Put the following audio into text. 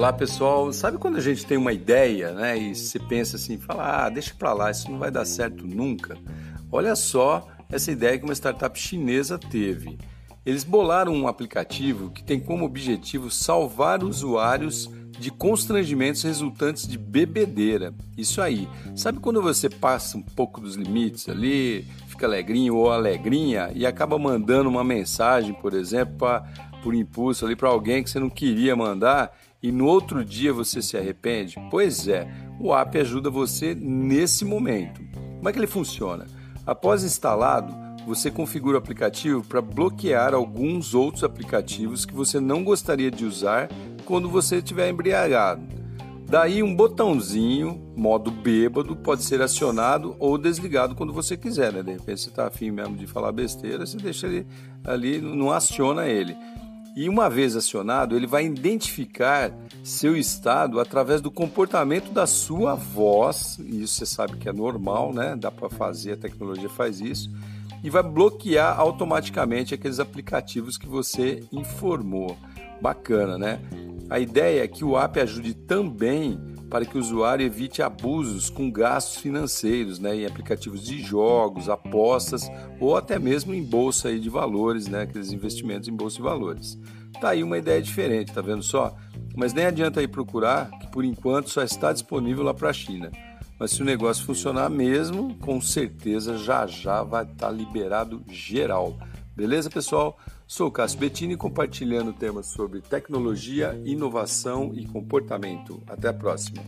Olá pessoal, sabe quando a gente tem uma ideia, né, e você pensa assim, fala, ah, deixa para lá, isso não vai dar certo nunca. Olha só essa ideia que uma startup chinesa teve. Eles bolaram um aplicativo que tem como objetivo salvar usuários de constrangimentos resultantes de bebedeira. Isso aí. Sabe quando você passa um pouco dos limites ali, fica alegrinho ou alegrinha e acaba mandando uma mensagem, por exemplo, pra, por impulso ali para alguém que você não queria mandar e no outro dia você se arrepende? Pois é, o app ajuda você nesse momento. Como é que ele funciona? Após instalado, você configura o aplicativo para bloquear alguns outros aplicativos que você não gostaria de usar quando você estiver embriagado. Daí um botãozinho, modo bêbado, pode ser acionado ou desligado quando você quiser, né? De repente você está afim mesmo de falar besteira, você deixa ele ali, não aciona ele. E uma vez acionado, ele vai identificar seu estado através do comportamento da sua voz, e isso você sabe que é normal, né? Dá para fazer, a tecnologia faz isso e vai bloquear automaticamente aqueles aplicativos que você informou. Bacana, né? A ideia é que o app ajude também para que o usuário evite abusos com gastos financeiros, né, em aplicativos de jogos, apostas ou até mesmo em bolsa de valores, né, aqueles investimentos em bolsa de valores. Tá aí uma ideia diferente, tá vendo só? Mas nem adianta aí procurar, que por enquanto só está disponível lá para a China. Mas se o negócio funcionar mesmo, com certeza já já vai estar tá liberado geral. Beleza, pessoal? Sou o Cássio Bettini compartilhando temas sobre tecnologia, inovação e comportamento. Até a próxima.